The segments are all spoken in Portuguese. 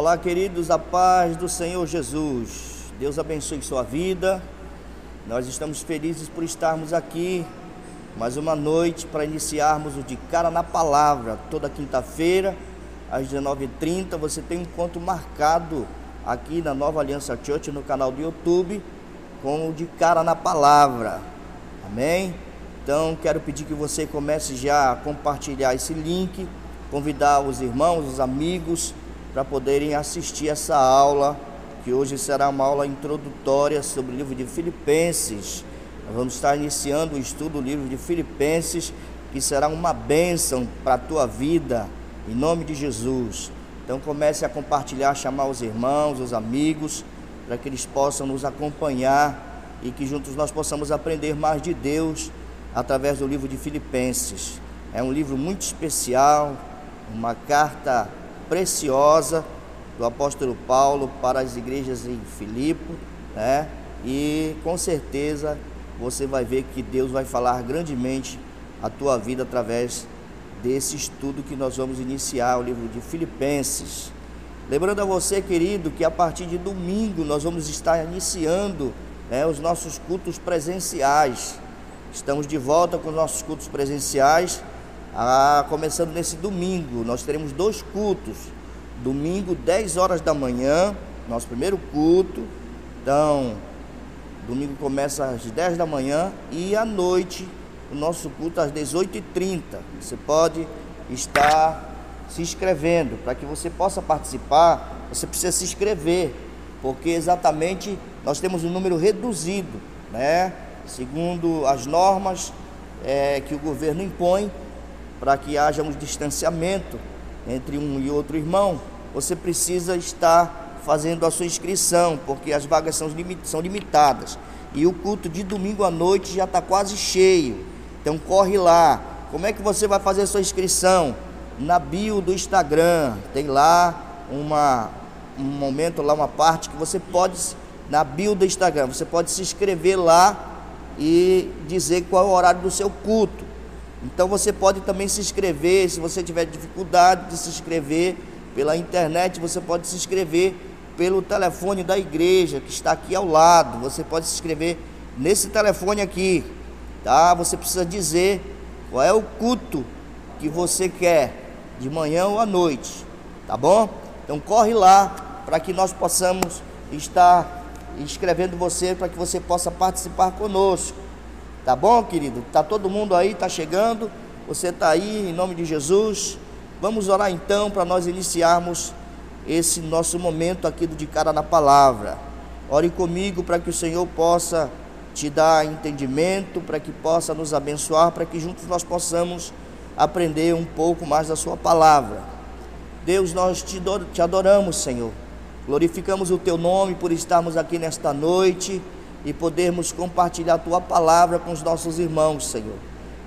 Olá, queridos, a paz do Senhor Jesus. Deus abençoe sua vida. Nós estamos felizes por estarmos aqui mais uma noite para iniciarmos o De Cara na Palavra. Toda quinta-feira, às 19h30, você tem um encontro marcado aqui na Nova Aliança Church, no canal do YouTube, com o De Cara na Palavra. Amém? Então, quero pedir que você comece já a compartilhar esse link, convidar os irmãos, os amigos, para poderem assistir essa aula, que hoje será uma aula introdutória sobre o livro de Filipenses. Vamos estar iniciando o estudo do livro de Filipenses, que será uma bênção para a tua vida, em nome de Jesus. Então comece a compartilhar, chamar os irmãos, os amigos, para que eles possam nos acompanhar e que juntos nós possamos aprender mais de Deus através do livro de Filipenses. É um livro muito especial, uma carta preciosa do apóstolo Paulo para as igrejas em Filipe, né? E com certeza você vai ver que Deus vai falar grandemente a tua vida através desse estudo que nós vamos iniciar, o livro de Filipenses. Lembrando a você, querido, que a partir de domingo nós vamos estar iniciando né, os nossos cultos presenciais. Estamos de volta com os nossos cultos presenciais ah, começando nesse domingo, nós teremos dois cultos. Domingo, 10 horas da manhã, nosso primeiro culto. Então, domingo começa às 10 da manhã e à noite, o nosso culto às 18h30. Você pode estar se inscrevendo. Para que você possa participar, você precisa se inscrever, porque exatamente nós temos um número reduzido, né? Segundo as normas é, que o governo impõe, para que haja um distanciamento entre um e outro irmão, você precisa estar fazendo a sua inscrição, porque as vagas são, são limitadas. E o culto de domingo à noite já está quase cheio. Então corre lá. Como é que você vai fazer a sua inscrição? Na bio do Instagram. Tem lá uma, um momento, lá uma parte que você pode, na bio do Instagram, você pode se inscrever lá e dizer qual é o horário do seu culto. Então você pode também se inscrever, se você tiver dificuldade de se inscrever pela internet, você pode se inscrever pelo telefone da igreja que está aqui ao lado. Você pode se inscrever nesse telefone aqui, tá? Você precisa dizer qual é o culto que você quer, de manhã ou à noite, tá bom? Então corre lá para que nós possamos estar inscrevendo você para que você possa participar conosco. Tá bom, querido? Tá todo mundo aí, tá chegando. Você tá aí em nome de Jesus. Vamos orar então para nós iniciarmos esse nosso momento aqui do de cara na palavra. Ore comigo para que o Senhor possa te dar entendimento, para que possa nos abençoar, para que juntos nós possamos aprender um pouco mais da sua palavra. Deus, nós te adoramos, Senhor. Glorificamos o teu nome por estarmos aqui nesta noite e podermos compartilhar a tua palavra com os nossos irmãos, Senhor.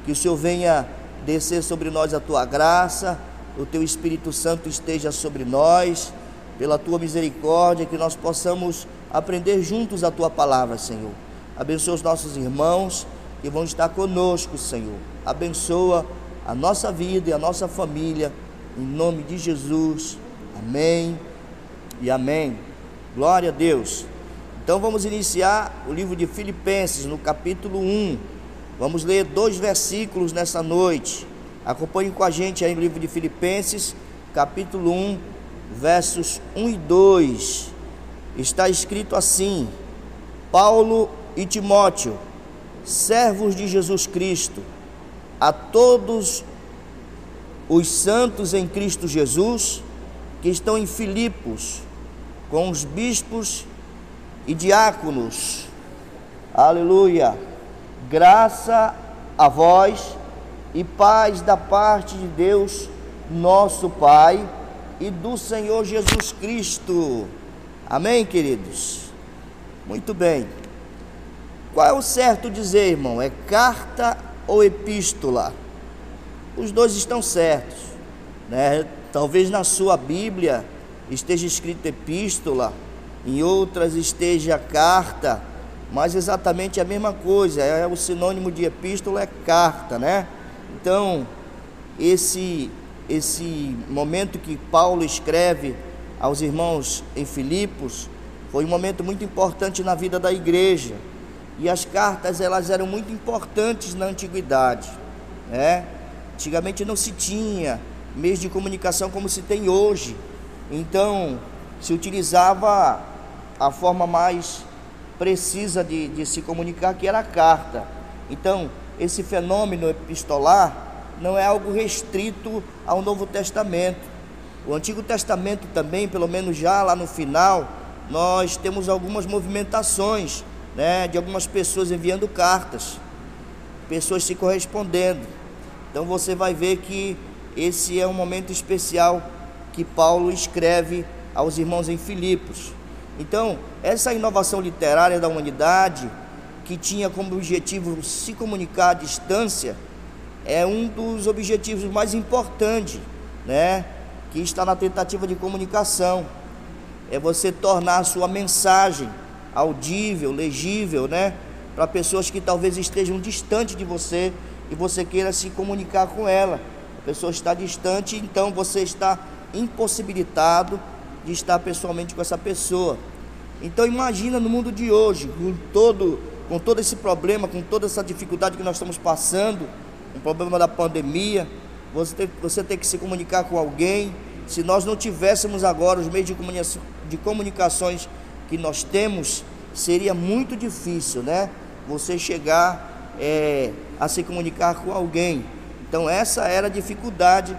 Que o Senhor venha descer sobre nós a tua graça, o teu Espírito Santo esteja sobre nós, pela tua misericórdia, que nós possamos aprender juntos a tua palavra, Senhor. Abençoa os nossos irmãos que vão estar conosco, Senhor. Abençoa a nossa vida e a nossa família, em nome de Jesus. Amém e amém. Glória a Deus. Então vamos iniciar o livro de Filipenses, no capítulo 1. Vamos ler dois versículos nessa noite. Acompanhe com a gente aí no livro de Filipenses, capítulo 1, versos 1 e 2. Está escrito assim: Paulo e Timóteo, servos de Jesus Cristo, a todos os santos em Cristo Jesus que estão em Filipos, com os bispos e diáconos. Aleluia. Graça a vós e paz da parte de Deus, nosso Pai, e do Senhor Jesus Cristo. Amém, queridos? Muito bem. Qual é o certo dizer, irmão? É carta ou epístola? Os dois estão certos, né? Talvez na sua Bíblia esteja escrito epístola, em outras esteja carta, mas exatamente a mesma coisa, é o sinônimo de epístola é carta, né? Então, esse esse momento que Paulo escreve aos irmãos em Filipos foi um momento muito importante na vida da igreja. E as cartas elas eram muito importantes na antiguidade, né? Antigamente não se tinha meios de comunicação como se tem hoje. Então, se utilizava a forma mais precisa de, de se comunicar, que era a carta. Então, esse fenômeno epistolar não é algo restrito ao Novo Testamento. O Antigo Testamento também, pelo menos já lá no final, nós temos algumas movimentações né, de algumas pessoas enviando cartas, pessoas se correspondendo. Então você vai ver que esse é um momento especial que Paulo escreve aos irmãos em Filipos. Então, essa inovação literária da humanidade, que tinha como objetivo se comunicar à distância, é um dos objetivos mais importantes, né? Que está na tentativa de comunicação. É você tornar a sua mensagem audível, legível, né? Para pessoas que talvez estejam distante de você e você queira se comunicar com ela. A pessoa está distante, então você está impossibilitado de estar pessoalmente com essa pessoa. Então imagina no mundo de hoje, com todo, com todo esse problema, com toda essa dificuldade que nós estamos passando, o problema da pandemia, você tem, você tem que se comunicar com alguém. Se nós não tivéssemos agora os meios de, comunicação, de comunicações que nós temos, seria muito difícil, né? Você chegar é, a se comunicar com alguém. Então essa era a dificuldade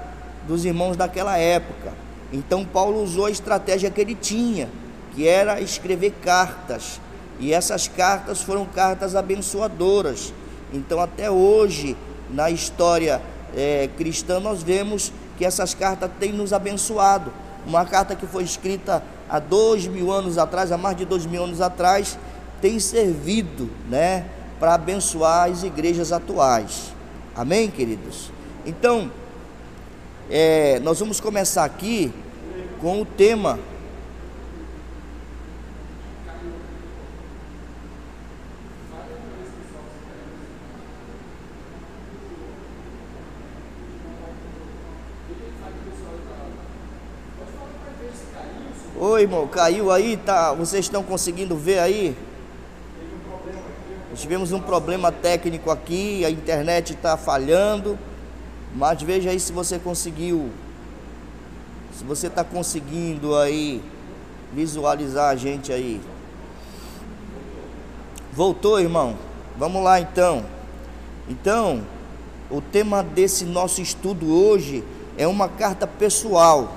dos irmãos daquela época. Então Paulo usou a estratégia que ele tinha, que era escrever cartas. E essas cartas foram cartas abençoadoras. Então até hoje, na história é, cristã, nós vemos que essas cartas têm nos abençoado. Uma carta que foi escrita há dois mil anos atrás, há mais de dois mil anos atrás, tem servido, né, para abençoar as igrejas atuais. Amém, queridos? Então, é, nós vamos começar aqui com o tema Oi, irmão, caiu aí, tá? Vocês estão conseguindo ver aí? Tivemos um problema técnico aqui, a internet está falhando. Mas veja aí se você conseguiu, se você está conseguindo aí visualizar a gente aí. Voltou, irmão? Vamos lá então. Então, o tema desse nosso estudo hoje é uma carta pessoal.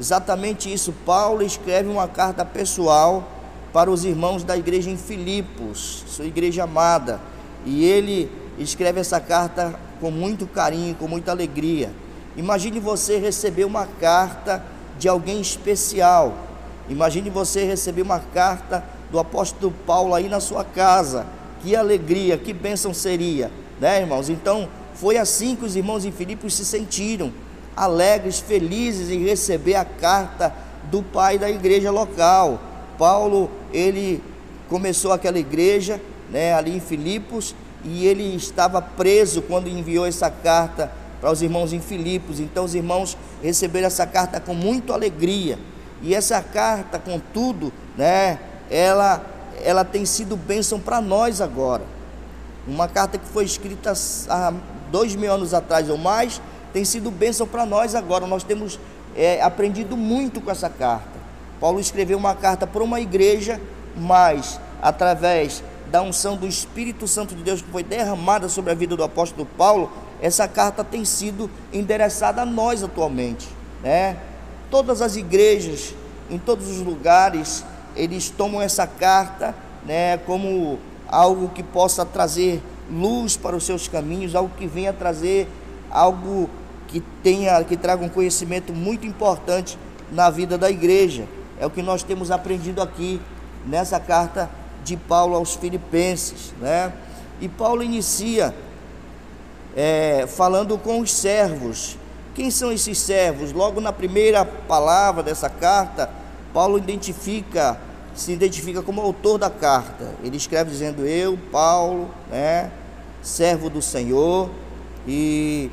Exatamente isso. Paulo escreve uma carta pessoal para os irmãos da igreja em Filipos, sua igreja amada. E ele escreve essa carta com muito carinho, com muita alegria. Imagine você receber uma carta de alguém especial. Imagine você receber uma carta do apóstolo Paulo aí na sua casa. Que alegria, que bênção seria, né, irmãos? Então, foi assim que os irmãos em Filipos se sentiram alegres, felizes em receber a carta do pai da igreja local. Paulo, ele começou aquela igreja, né, ali em Filipos, e ele estava preso quando enviou essa carta para os irmãos em Filipos. Então os irmãos receberam essa carta com muita alegria. E essa carta, contudo, né, ela, ela tem sido bênção para nós agora. Uma carta que foi escrita há dois mil anos atrás ou mais, tem sido bênção para nós agora. Nós temos é, aprendido muito com essa carta. Paulo escreveu uma carta para uma igreja, mas através da unção do Espírito Santo de Deus que foi derramada sobre a vida do apóstolo Paulo, essa carta tem sido endereçada a nós atualmente, né? Todas as igrejas, em todos os lugares, eles tomam essa carta, né, como algo que possa trazer luz para os seus caminhos, algo que venha trazer algo que tenha, que traga um conhecimento muito importante na vida da igreja. É o que nós temos aprendido aqui nessa carta de Paulo aos Filipenses, né? E Paulo inicia é, falando com os servos. Quem são esses servos? Logo na primeira palavra dessa carta, Paulo identifica, se identifica como autor da carta. Ele escreve dizendo: Eu, Paulo, né, servo do Senhor, e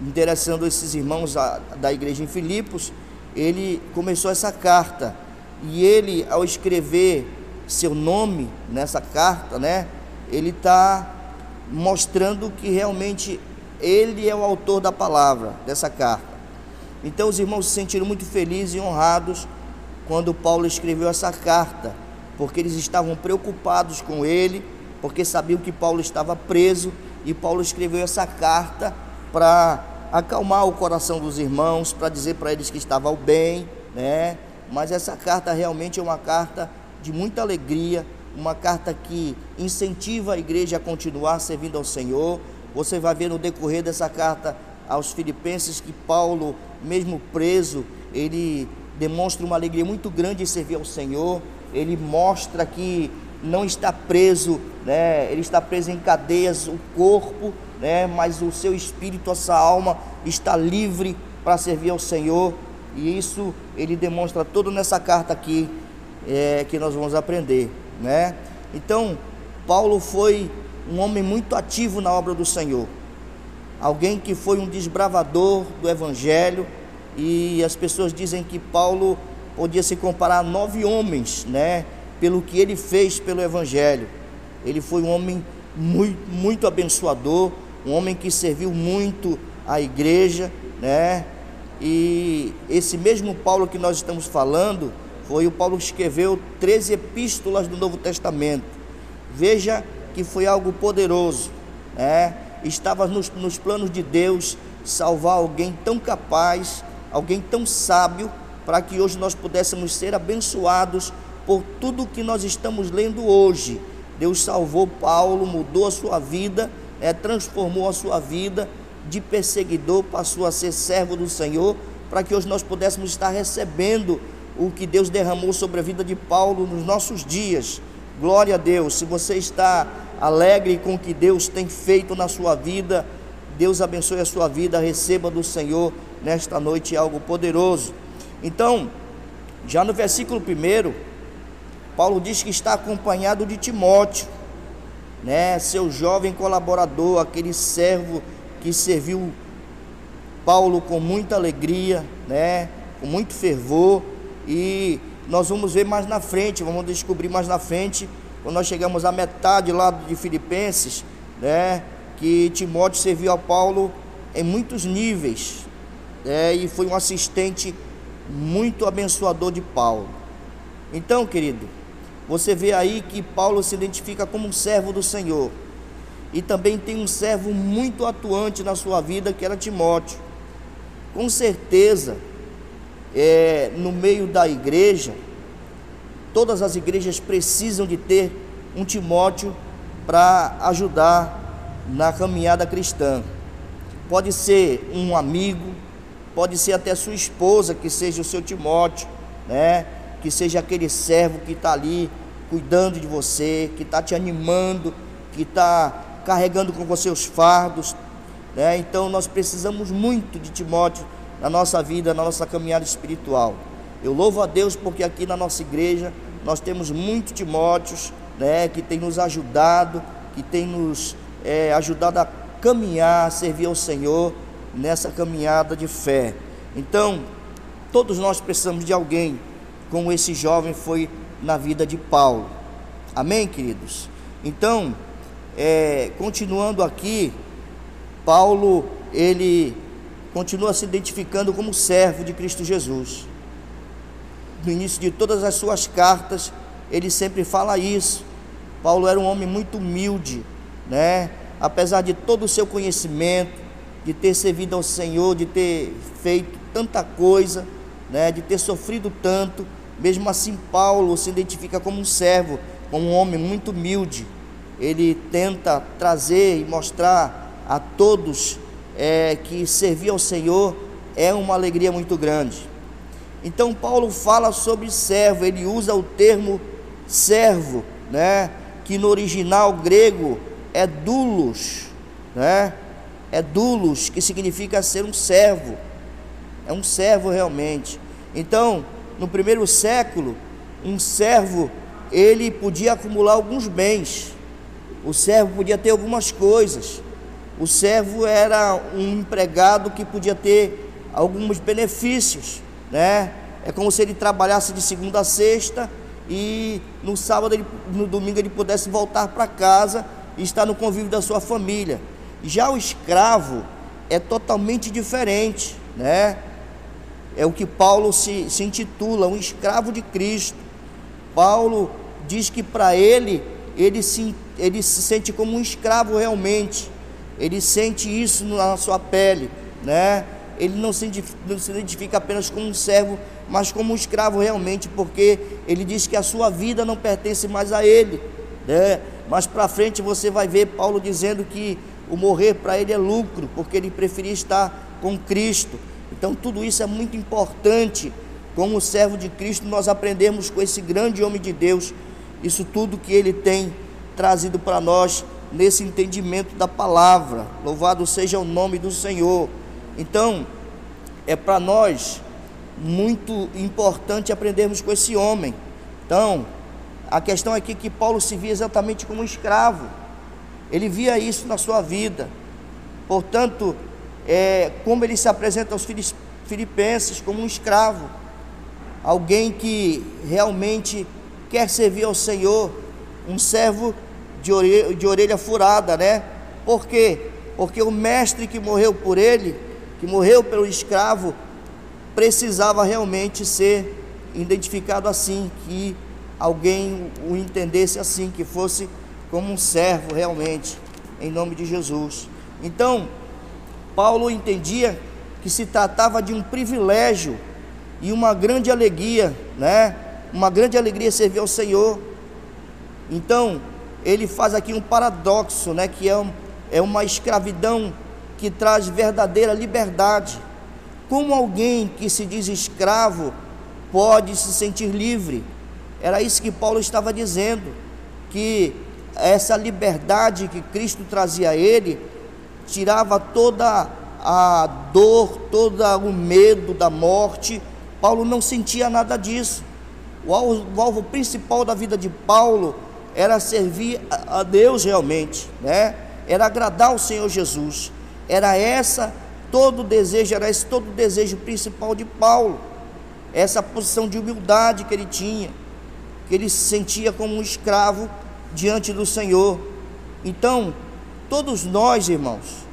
interessando esses irmãos da igreja em Filipos, ele começou essa carta e ele, ao escrever seu nome nessa carta, né, ele está mostrando que realmente ele é o autor da palavra dessa carta. Então os irmãos se sentiram muito felizes e honrados quando Paulo escreveu essa carta, porque eles estavam preocupados com ele, porque sabiam que Paulo estava preso e Paulo escreveu essa carta para acalmar o coração dos irmãos, para dizer para eles que estavam bem, né? Mas essa carta realmente é uma carta de muita alegria, uma carta que incentiva a igreja a continuar servindo ao Senhor. Você vai ver no decorrer dessa carta aos Filipenses que Paulo, mesmo preso, ele demonstra uma alegria muito grande em servir ao Senhor. Ele mostra que não está preso, né? Ele está preso em cadeias, o corpo, né? Mas o seu espírito, a sua alma está livre para servir ao Senhor. E isso ele demonstra todo nessa carta aqui é, que nós vamos aprender, né? Então, Paulo foi um homem muito ativo na obra do Senhor. Alguém que foi um desbravador do evangelho, e as pessoas dizem que Paulo podia se comparar a nove homens, né? Pelo que ele fez pelo Evangelho. Ele foi um homem muito, muito abençoador, um homem que serviu muito à igreja, né? E esse mesmo Paulo que nós estamos falando foi o Paulo que escreveu 13 epístolas do Novo Testamento. Veja que foi algo poderoso, né? Estava nos, nos planos de Deus salvar alguém tão capaz alguém tão sábio, para que hoje nós pudéssemos ser abençoados por tudo que nós estamos lendo hoje. Deus salvou Paulo, mudou a sua vida, é, transformou a sua vida de perseguidor, passou a ser servo do Senhor, para que hoje nós pudéssemos estar recebendo o que Deus derramou sobre a vida de Paulo nos nossos dias. Glória a Deus. Se você está alegre com o que Deus tem feito na sua vida, Deus abençoe a sua vida, receba do Senhor nesta noite algo poderoso. Então, já no versículo 1, Paulo diz que está acompanhado de Timóteo, né, seu jovem colaborador, aquele servo que serviu Paulo com muita alegria, né, com muito fervor, e nós vamos ver mais na frente, vamos descobrir mais na frente, quando nós chegamos à metade lá de Filipenses, né, que Timóteo serviu a Paulo em muitos níveis, é, e foi um assistente muito abençoador de Paulo. Então, querido, você vê aí que Paulo se identifica como um servo do Senhor. E também tem um servo muito atuante na sua vida, que era Timóteo. Com certeza, é, no meio da igreja, todas as igrejas precisam de ter um Timóteo para ajudar na caminhada cristã. Pode ser um amigo, pode ser até sua esposa, que seja o seu Timóteo, né? Que seja aquele servo que está ali cuidando de você, que está te animando, que está carregando com você os fardos, né? Então nós precisamos muito de Timóteo na nossa vida, na nossa caminhada espiritual. Eu louvo a Deus porque aqui na nossa igreja nós temos muitos Timóteos, né? Que tem nos ajudado, que tem nos é, ajudado a caminhar, a servir ao Senhor nessa caminhada de fé. Então, todos nós precisamos de alguém como esse jovem foi na vida de Paulo. Amém, queridos? Então, é, continuando aqui, Paulo, ele continua se identificando como servo de Cristo Jesus. No início de todas as suas cartas, ele sempre fala isso. Paulo era um homem muito humilde, né? Apesar de todo o seu conhecimento, de ter servido ao Senhor, de ter feito tanta coisa, né, de ter sofrido tanto. Mesmo assim, Paulo se identifica como um servo, como um homem muito humilde. Ele tenta trazer e mostrar a todos é, que servir ao Senhor é uma alegria muito grande. Então, Paulo fala sobre servo, ele usa o termo servo, né, que no original grego é dulos, né? é dulos, que significa ser um servo. É um servo realmente. Então, no primeiro século, um servo ele podia acumular alguns bens. O servo podia ter algumas coisas. O servo era um empregado que podia ter alguns benefícios. né? É como se ele trabalhasse de segunda a sexta e no sábado, ele, no domingo, ele pudesse voltar para casa e estar no convívio da sua família. Já o escravo é totalmente diferente, né? É o que Paulo se, se intitula, um escravo de Cristo. Paulo diz que para ele, ele se, ele se sente como um escravo realmente. Ele sente isso na sua pele, né? Ele não se, não se identifica apenas como um servo, mas como um escravo realmente, porque ele diz que a sua vida não pertence mais a ele. Né? Mas para frente você vai ver Paulo dizendo que o morrer para ele é lucro, porque ele preferia estar com Cristo. Então tudo isso é muito importante. Como servo de Cristo, nós aprendemos com esse grande homem de Deus, isso tudo que ele tem trazido para nós nesse entendimento da palavra. Louvado seja o nome do Senhor. Então, é para nós muito importante aprendermos com esse homem. Então, a questão aqui é que Paulo se via exatamente como um escravo. Ele via isso na sua vida. Portanto, é, como ele se apresenta aos filipenses como um escravo, alguém que realmente quer servir ao Senhor, um servo de orelha, de orelha furada, né? Por quê? Porque o mestre que morreu por ele, que morreu pelo escravo, precisava realmente ser identificado assim, que alguém o entendesse assim, que fosse como um servo realmente, em nome de Jesus. Então, Paulo entendia que se tratava de um privilégio e uma grande alegria, né? Uma grande alegria servir ao Senhor. Então, ele faz aqui um paradoxo, né? Que é, um, é uma escravidão que traz verdadeira liberdade. Como alguém que se diz escravo pode se sentir livre? Era isso que Paulo estava dizendo, que essa liberdade que Cristo trazia a ele tirava toda a dor, todo o medo da morte. Paulo não sentia nada disso. O alvo, o alvo principal da vida de Paulo era servir a Deus realmente, né? Era agradar o Senhor Jesus. Era essa todo o desejo, era esse todo o desejo principal de Paulo. Essa posição de humildade que ele tinha, que ele se sentia como um escravo diante do Senhor. Então, todos nós, irmãos,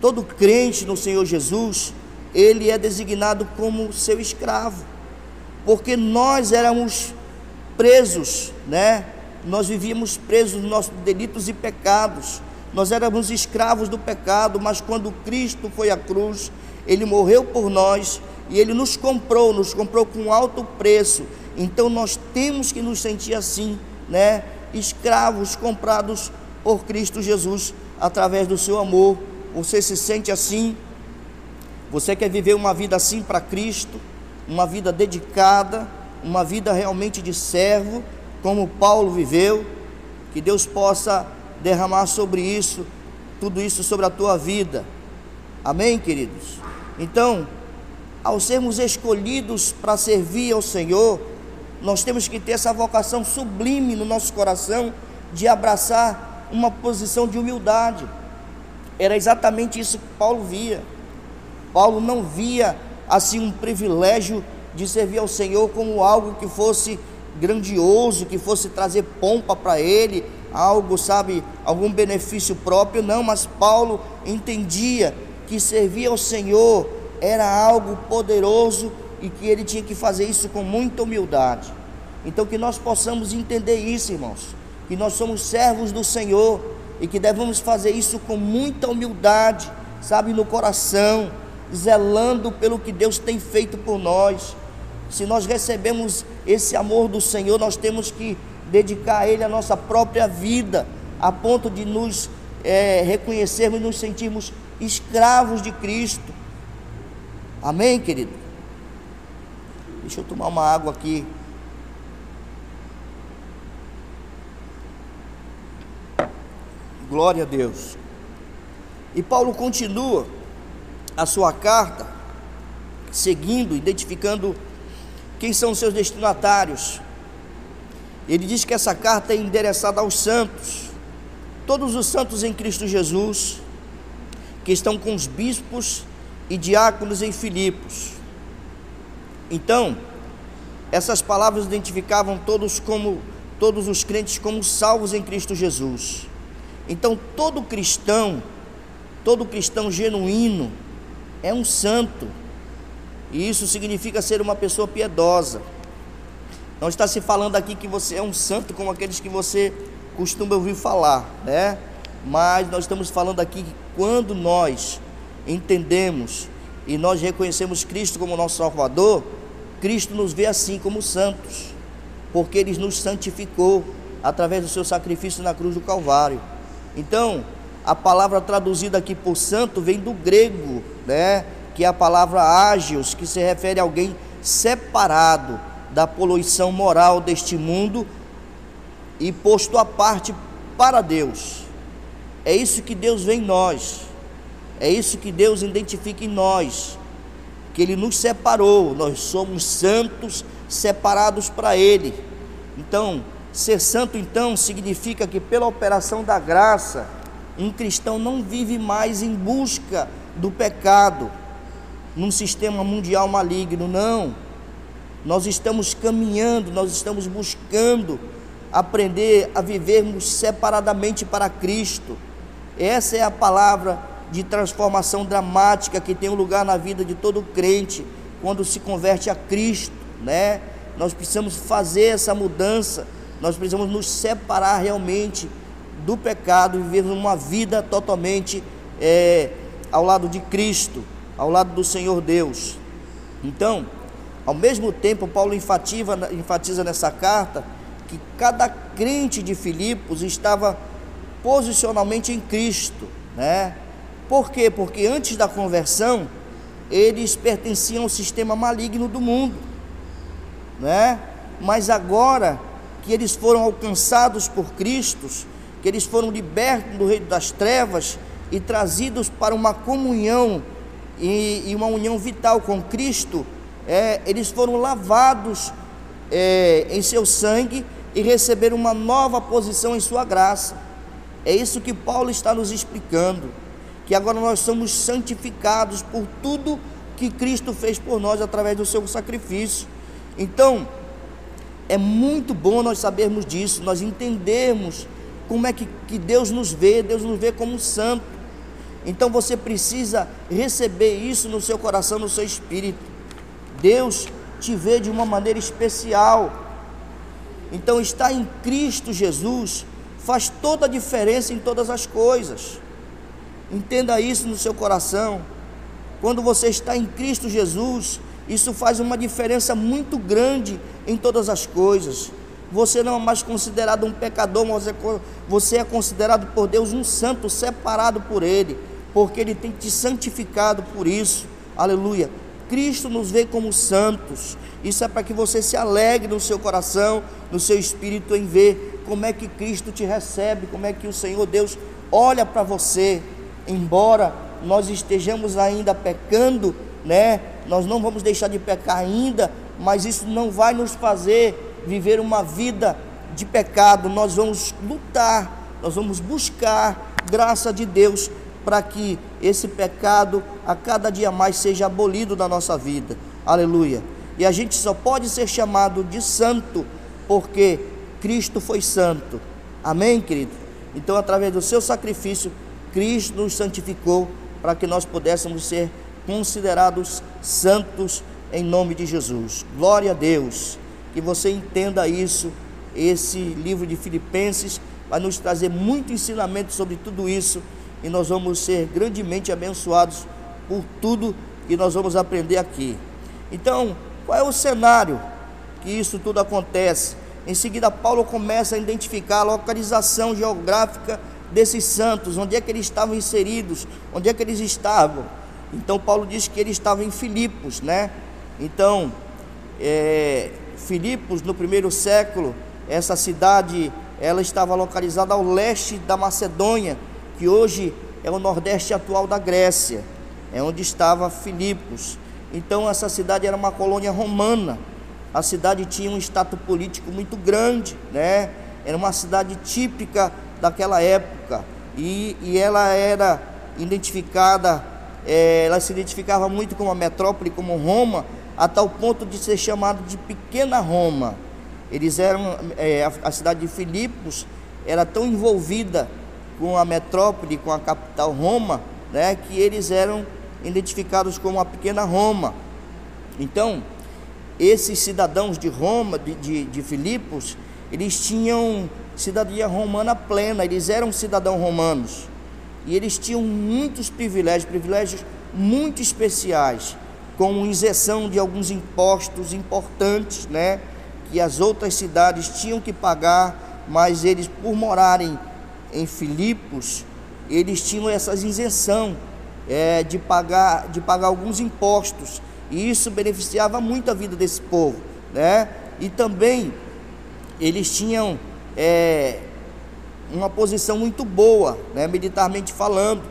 todo crente no Senhor Jesus, ele é designado como seu escravo, porque nós éramos presos, né? Nós vivíamos presos nos nossos delitos e pecados. Nós éramos escravos do pecado, mas quando Cristo foi à cruz, ele morreu por nós e ele nos comprou, nos comprou com alto preço. Então nós temos que nos sentir assim, né? Escravos comprados por Cristo Jesus através do seu amor. Você se sente assim? Você quer viver uma vida assim para Cristo? Uma vida dedicada, uma vida realmente de servo, como Paulo viveu? Que Deus possa derramar sobre isso, tudo isso sobre a tua vida. Amém, queridos? Então, ao sermos escolhidos para servir ao Senhor, nós temos que ter essa vocação sublime no nosso coração de abraçar uma posição de humildade. Era exatamente isso que Paulo via. Paulo não via assim um privilégio de servir ao Senhor como algo que fosse grandioso, que fosse trazer pompa para ele, algo, sabe, algum benefício próprio, não, mas Paulo entendia que servir ao Senhor era algo poderoso e que ele tinha que fazer isso com muita humildade. Então que nós possamos entender isso, irmãos, que nós somos servos do Senhor e que devemos fazer isso com muita humildade, sabe, no coração, zelando pelo que Deus tem feito por nós. Se nós recebemos esse amor do Senhor, nós temos que dedicar a Ele a nossa própria vida, a ponto de nos é, reconhecermos e nos sentirmos escravos de Cristo. Amém, querido? Deixa eu tomar uma água aqui. Glória a Deus. E Paulo continua a sua carta, seguindo, identificando quem são seus destinatários. Ele diz que essa carta é endereçada aos santos, todos os santos em Cristo Jesus, que estão com os bispos e diáconos em Filipos. Então, essas palavras identificavam todos como todos os crentes como salvos em Cristo Jesus. Então, todo cristão, todo cristão genuíno é um santo. E isso significa ser uma pessoa piedosa. Não está se falando aqui que você é um santo como aqueles que você costuma ouvir falar, né? Mas nós estamos falando aqui que quando nós entendemos e nós reconhecemos Cristo como nosso Salvador, Cristo nos vê assim como santos, porque Ele nos santificou através do seu sacrifício na cruz do Calvário. Então, a palavra traduzida aqui por santo vem do grego, né? Que é a palavra ágios, que se refere a alguém separado da poluição moral deste mundo e posto à parte para Deus. É isso que Deus vê em nós. É isso que Deus identifica em nós. Que Ele nos separou. Nós somos santos, separados para Ele. Então, ser santo então significa que pela operação da graça, um cristão não vive mais em busca do pecado num sistema mundial maligno, não. Nós estamos caminhando, nós estamos buscando aprender a vivermos separadamente para Cristo. Essa é a palavra de transformação dramática que tem lugar na vida de todo crente quando se converte a Cristo, né? Nós precisamos fazer essa mudança, nós precisamos nos separar realmente do pecado e viver uma vida totalmente é, ao lado de Cristo, ao lado do Senhor Deus. Então, ao mesmo tempo, Paulo enfatiza, enfatiza nessa carta que cada crente de Filipos estava posicionalmente em Cristo, né? Por quê? Porque antes da conversão, eles pertenciam ao sistema maligno do mundo, né? Mas agora que eles foram alcançados por Cristo, que eles foram libertos do reino das trevas e trazidos para uma comunhão e, e uma união vital com Cristo, é, eles foram lavados é, em seu sangue e receberam uma nova posição em sua graça. É isso que Paulo está nos explicando, que agora nós somos santificados por tudo que Cristo fez por nós através do seu sacrifício. Então, é muito bom nós sabermos disso, nós entendermos como é que, que Deus nos vê, Deus nos vê como santo. Então você precisa receber isso no seu coração, no seu espírito. Deus te vê de uma maneira especial. Então estar em Cristo Jesus faz toda a diferença em todas as coisas. Entenda isso no seu coração. Quando você está em Cristo Jesus, isso faz uma diferença muito grande em todas as coisas. Você não é mais considerado um pecador, mas você é considerado por Deus um santo, separado por Ele, porque Ele tem te santificado por isso. Aleluia. Cristo nos vê como santos. Isso é para que você se alegre no seu coração, no seu espírito, em ver como é que Cristo te recebe, como é que o Senhor Deus olha para você. Embora nós estejamos ainda pecando, né? Nós não vamos deixar de pecar ainda, mas isso não vai nos fazer viver uma vida de pecado. Nós vamos lutar, nós vamos buscar graça de Deus para que esse pecado a cada dia mais seja abolido da nossa vida. Aleluia. E a gente só pode ser chamado de santo porque Cristo foi santo. Amém, querido? Então, através do seu sacrifício, Cristo nos santificou para que nós pudéssemos ser considerados santos em nome de Jesus. Glória a Deus. Que você entenda isso. Esse livro de Filipenses vai nos trazer muito ensinamento sobre tudo isso e nós vamos ser grandemente abençoados por tudo que nós vamos aprender aqui. Então, qual é o cenário que isso tudo acontece? Em seguida, Paulo começa a identificar a localização geográfica desses santos, onde é que eles estavam inseridos, onde é que eles estavam. Então, Paulo diz que eles estavam em Filipos, né? Então, é, Filipos, no primeiro século, essa cidade, ela estava localizada ao leste da Macedônia, que hoje é o nordeste atual da Grécia, é onde estava Filipos. Então essa cidade era uma colônia romana. A cidade tinha um status político muito grande, né? Era uma cidade típica daquela época e, e ela era identificada, é, ela se identificava muito como a metrópole, como Roma, a tal ponto de ser chamado de pequena Roma. Eles eram, é, a, a cidade de Filipos era tão envolvida com a metrópole, com a capital Roma, né, que eles eram identificados como a pequena Roma. Então, esses cidadãos de Roma, de, de, de Filipos, eles tinham cidadania romana plena, eles eram cidadãos romanos. E eles tinham muitos privilégios, privilégios muito especiais, como isenção de alguns impostos importantes, né, que as outras cidades tinham que pagar, mas eles por morarem em Filipos, eles tinham essa isenção é, de, pagar, de pagar alguns impostos. E isso beneficiava muito a vida desse povo. Né? E também eles tinham é, uma posição muito boa, né, militarmente falando.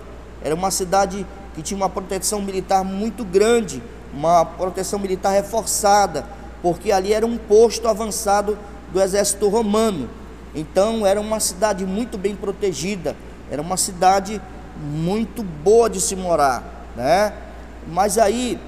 Era uma cidade que tinha uma proteção militar muito grande, uma proteção militar reforçada, porque ali era um posto avançado do exército romano. Então era uma cidade muito bem protegida, era uma cidade muito boa de se morar, né? Mas aí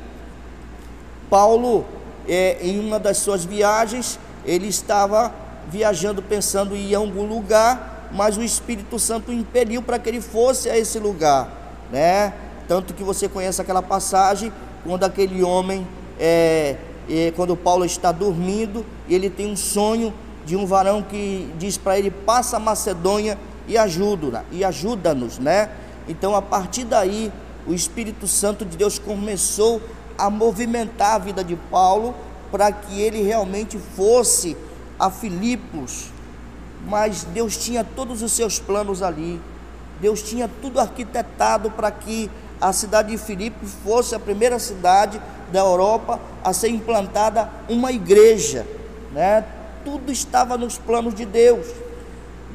Paulo, é, em uma das suas viagens, ele estava viajando pensando em algum lugar, mas o Espírito Santo o impeliu para que ele fosse a esse lugar, né? Tanto que você conhece aquela passagem quando aquele homem, é, é, quando Paulo está dormindo, ele tem um sonho de um varão que diz para ele: passa a Macedônia e ajuda, e ajuda-nos, né? Então, a partir daí, o Espírito Santo de Deus começou a movimentar a vida de Paulo para que ele realmente fosse a Filipos. Mas Deus tinha todos os seus planos ali. Deus tinha tudo arquitetado para que a cidade de Filipos fosse a primeira cidade da Europa a ser implantada uma igreja, né? Tudo estava nos planos de Deus.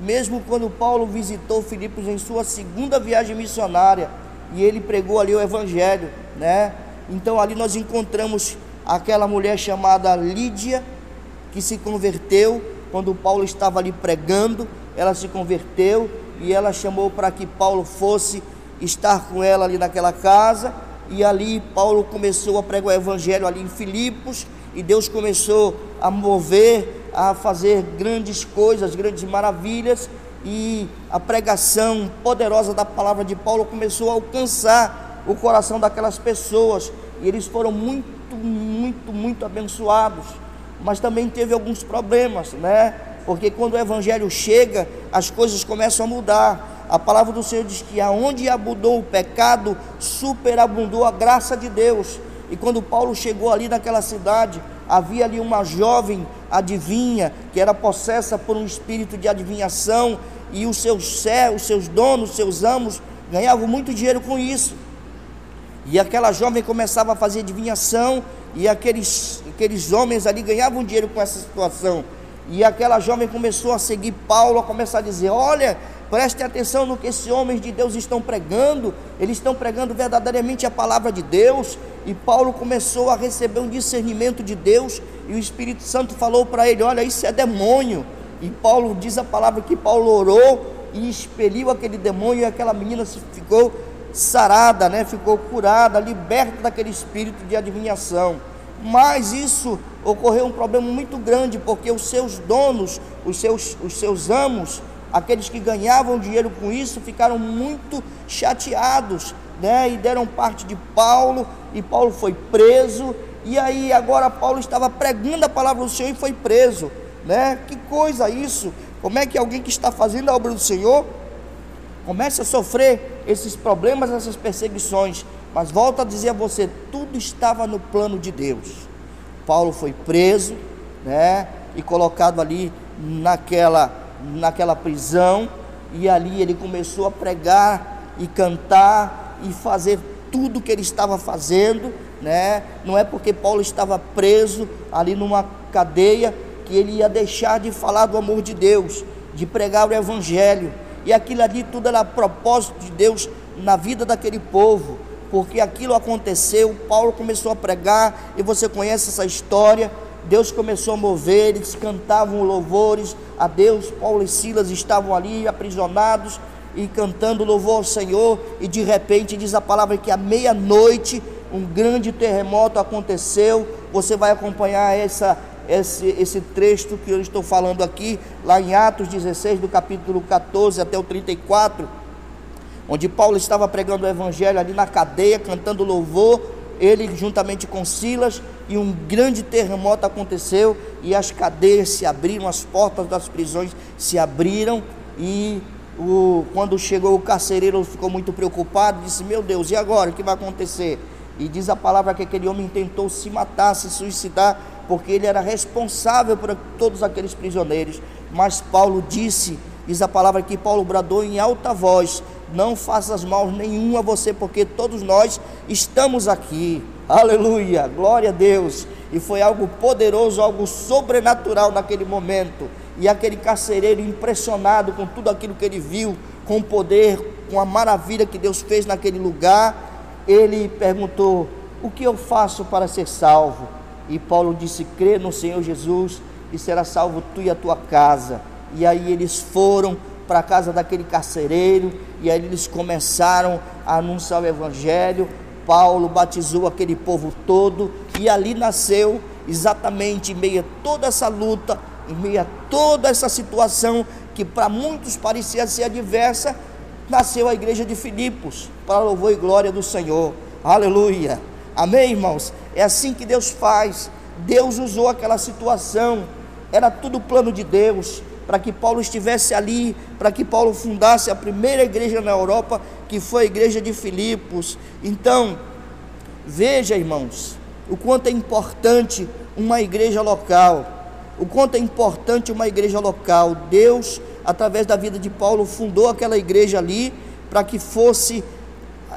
Mesmo quando Paulo visitou Filipos em sua segunda viagem missionária e ele pregou ali o evangelho, né? Então ali nós encontramos aquela mulher chamada Lídia que se converteu quando Paulo estava ali pregando, ela se converteu e ela chamou para que Paulo fosse estar com ela ali naquela casa. E ali Paulo começou a pregar o evangelho ali em Filipos e Deus começou a mover, a fazer grandes coisas, grandes maravilhas e a pregação poderosa da palavra de Paulo começou a alcançar o coração daquelas pessoas e eles foram muito, muito, muito abençoados. Mas também teve alguns problemas, né? Porque quando o evangelho chega, as coisas começam a mudar. A palavra do Senhor diz que aonde abundou o pecado, superabundou a graça de Deus. E quando Paulo chegou ali naquela cidade, havia ali uma jovem adivinha que era possessa por um espírito de adivinhação e os seus os seus donos, os seus amos ganhavam muito dinheiro com isso. E aquela jovem começava a fazer adivinhação, e aqueles, aqueles homens ali ganhavam dinheiro com essa situação. E aquela jovem começou a seguir Paulo, a começar a dizer: Olha, preste atenção no que esses homens de Deus estão pregando, eles estão pregando verdadeiramente a palavra de Deus. E Paulo começou a receber um discernimento de Deus, e o Espírito Santo falou para ele: Olha, isso é demônio. E Paulo diz a palavra que Paulo orou e expeliu aquele demônio, e aquela menina ficou sarada, né? ficou curada, liberta daquele espírito de adivinhação. Mas isso ocorreu um problema muito grande, porque os seus donos, os seus, os seus amos, aqueles que ganhavam dinheiro com isso, ficaram muito chateados, né? E deram parte de Paulo, e Paulo foi preso, e aí agora Paulo estava pregando a palavra do Senhor e foi preso, né? Que coisa isso? Como é que alguém que está fazendo a obra do Senhor Comece a sofrer esses problemas, essas perseguições. Mas volto a dizer a você, tudo estava no plano de Deus. Paulo foi preso, né, e colocado ali naquela naquela prisão, e ali ele começou a pregar e cantar e fazer tudo que ele estava fazendo, né? Não é porque Paulo estava preso ali numa cadeia que ele ia deixar de falar do amor de Deus, de pregar o evangelho, e aquilo ali tudo era propósito de Deus na vida daquele povo, porque aquilo aconteceu, Paulo começou a pregar, e você conhece essa história. Deus começou a mover, eles cantavam louvores a Deus. Paulo e Silas estavam ali aprisionados e cantando louvor ao Senhor, e de repente diz a palavra que à meia-noite um grande terremoto aconteceu. Você vai acompanhar essa, esse, esse trecho que eu estou falando aqui, lá em Atos 16, do capítulo 14 até o 34, onde Paulo estava pregando o evangelho ali na cadeia, cantando louvor, ele juntamente com Silas, e um grande terremoto aconteceu, e as cadeias se abriram, as portas das prisões se abriram, e o, quando chegou o carcereiro ficou muito preocupado, disse: Meu Deus, e agora? O que vai acontecer? E diz a palavra que aquele homem tentou se matar, se suicidar, porque ele era responsável por todos aqueles prisioneiros. Mas Paulo disse, diz a palavra que Paulo bradou em alta voz: Não faças mal nenhum a você, porque todos nós estamos aqui. Aleluia, glória a Deus. E foi algo poderoso, algo sobrenatural naquele momento. E aquele carcereiro impressionado com tudo aquilo que ele viu, com o poder, com a maravilha que Deus fez naquele lugar, ele perguntou: O que eu faço para ser salvo? E Paulo disse: Crê no Senhor Jesus e será salvo tu e a tua casa. E aí eles foram para a casa daquele carcereiro e aí eles começaram a anunciar o evangelho. Paulo batizou aquele povo todo e ali nasceu exatamente em meio a toda essa luta, em meio a toda essa situação que para muitos parecia ser adversa, nasceu a igreja de Filipos, para louvor e glória do Senhor. Aleluia. Amém, irmãos? É assim que Deus faz. Deus usou aquela situação, era tudo plano de Deus, para que Paulo estivesse ali, para que Paulo fundasse a primeira igreja na Europa, que foi a igreja de Filipos. Então, veja, irmãos, o quanto é importante uma igreja local, o quanto é importante uma igreja local. Deus através da vida de Paulo, fundou aquela igreja ali para que fosse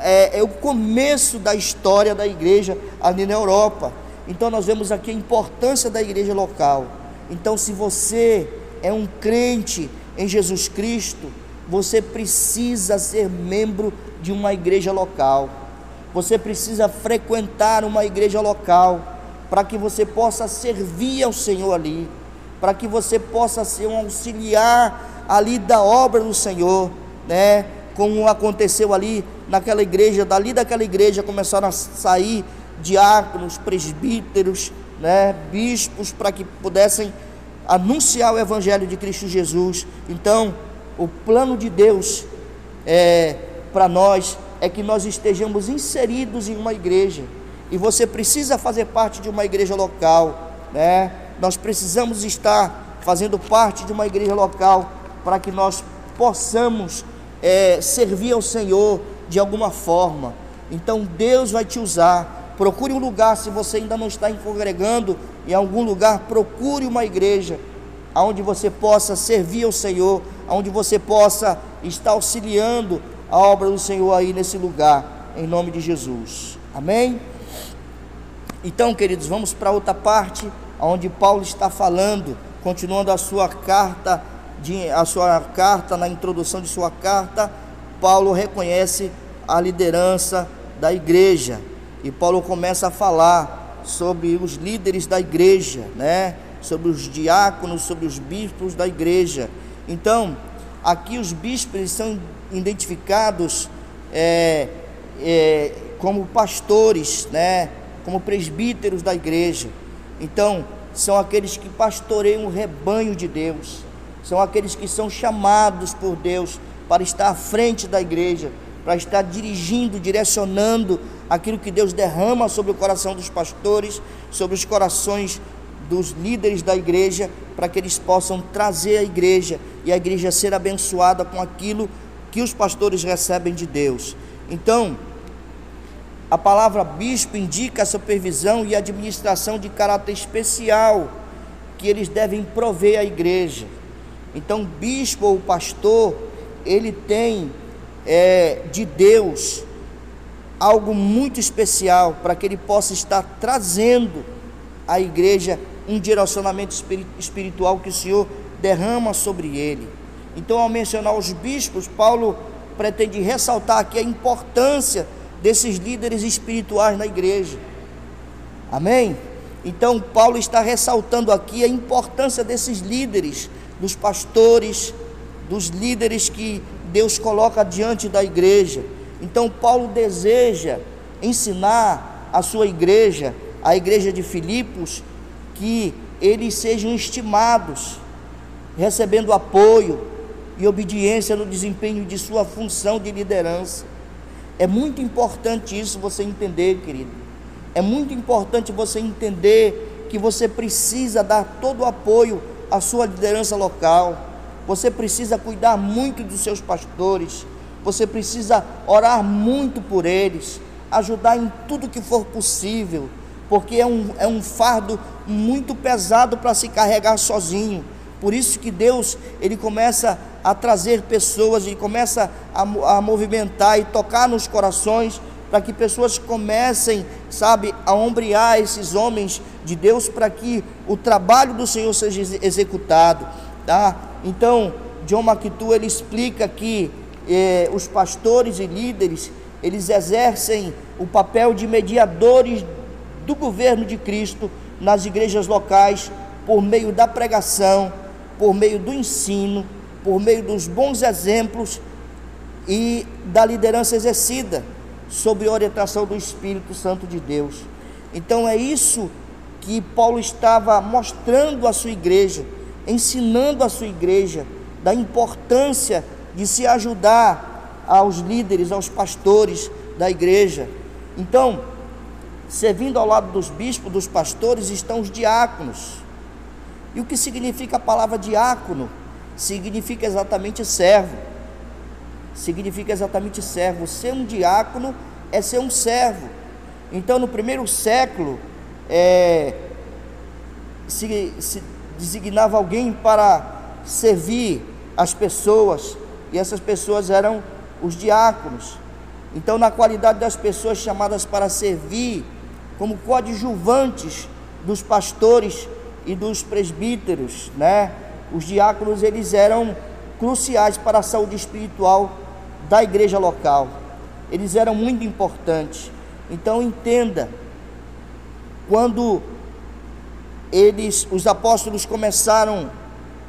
é, é, o começo da história da igreja ali na Europa. Então nós vemos aqui a importância da igreja local. Então, se você é um crente em Jesus Cristo, você precisa ser membro de uma igreja local. Você precisa frequentar uma igreja local para que você possa servir ao Senhor ali, para que você possa ser um auxiliar ali da obra do Senhor, né? Como aconteceu ali naquela igreja, dali daquela igreja começaram a sair diáconos, presbíteros, né, bispos para que pudessem anunciar o evangelho de Cristo Jesus. Então, o plano de Deus é para nós é que nós estejamos inseridos em uma igreja. E você precisa fazer parte de uma igreja local, né? Nós precisamos estar fazendo parte de uma igreja local para que nós possamos é, servir ao Senhor de alguma forma. Então Deus vai te usar. Procure um lugar, se você ainda não está congregando em algum lugar, procure uma igreja onde você possa servir ao Senhor, onde você possa estar auxiliando a obra do Senhor aí nesse lugar, em nome de Jesus. Amém? Então, queridos, vamos para outra parte, onde Paulo está falando, continuando a sua carta de, a sua carta, na introdução de sua carta, Paulo reconhece a liderança da igreja. E Paulo começa a falar sobre os líderes da igreja, né? Sobre os diáconos, sobre os bispos da igreja. Então, aqui os bispos são identificados é, é, como pastores, né? Como presbíteros da igreja. Então, são aqueles que pastoreiam o rebanho de Deus são aqueles que são chamados por Deus para estar à frente da igreja, para estar dirigindo, direcionando aquilo que Deus derrama sobre o coração dos pastores, sobre os corações dos líderes da igreja, para que eles possam trazer a igreja e a igreja ser abençoada com aquilo que os pastores recebem de Deus. Então, a palavra bispo indica a supervisão e administração de caráter especial que eles devem prover à igreja. Então, bispo ou pastor, ele tem é, de Deus algo muito especial para que ele possa estar trazendo à igreja um direcionamento espiritual que o Senhor derrama sobre ele. Então, ao mencionar os bispos, Paulo pretende ressaltar aqui a importância desses líderes espirituais na igreja. Amém? Então, Paulo está ressaltando aqui a importância desses líderes dos pastores, dos líderes que Deus coloca diante da igreja. Então, Paulo deseja ensinar a sua igreja, a igreja de Filipos, que eles sejam estimados, recebendo apoio e obediência no desempenho de sua função de liderança. É muito importante isso você entender, querido. É muito importante você entender que você precisa dar todo o apoio à sua liderança local. Você precisa cuidar muito dos seus pastores. Você precisa orar muito por eles, ajudar em tudo que for possível, porque é um, é um fardo muito pesado para se carregar sozinho. Por isso que Deus ele começa a trazer pessoas, ele começa a, a movimentar e tocar nos corações para que pessoas comecem, sabe, a ombrear esses homens de Deus para que o trabalho do Senhor seja executado, tá? Então, John McTu ele explica que eh, os pastores e líderes eles exercem o papel de mediadores do governo de Cristo nas igrejas locais por meio da pregação, por meio do ensino, por meio dos bons exemplos e da liderança exercida sob orientação do Espírito Santo de Deus. Então é isso que Paulo estava mostrando à sua igreja, ensinando à sua igreja da importância de se ajudar aos líderes, aos pastores da igreja. Então, servindo ao lado dos bispos, dos pastores, estão os diáconos. E o que significa a palavra diácono? Significa exatamente servo. Significa exatamente servo. Ser um diácono é ser um servo. Então, no primeiro século, é, se, se designava alguém para servir as pessoas, e essas pessoas eram os diáconos. Então, na qualidade das pessoas chamadas para servir, como coadjuvantes dos pastores e dos presbíteros, né? Os diáconos eles eram cruciais para a saúde espiritual da igreja local. Eles eram muito importantes. Então entenda, quando eles, os apóstolos começaram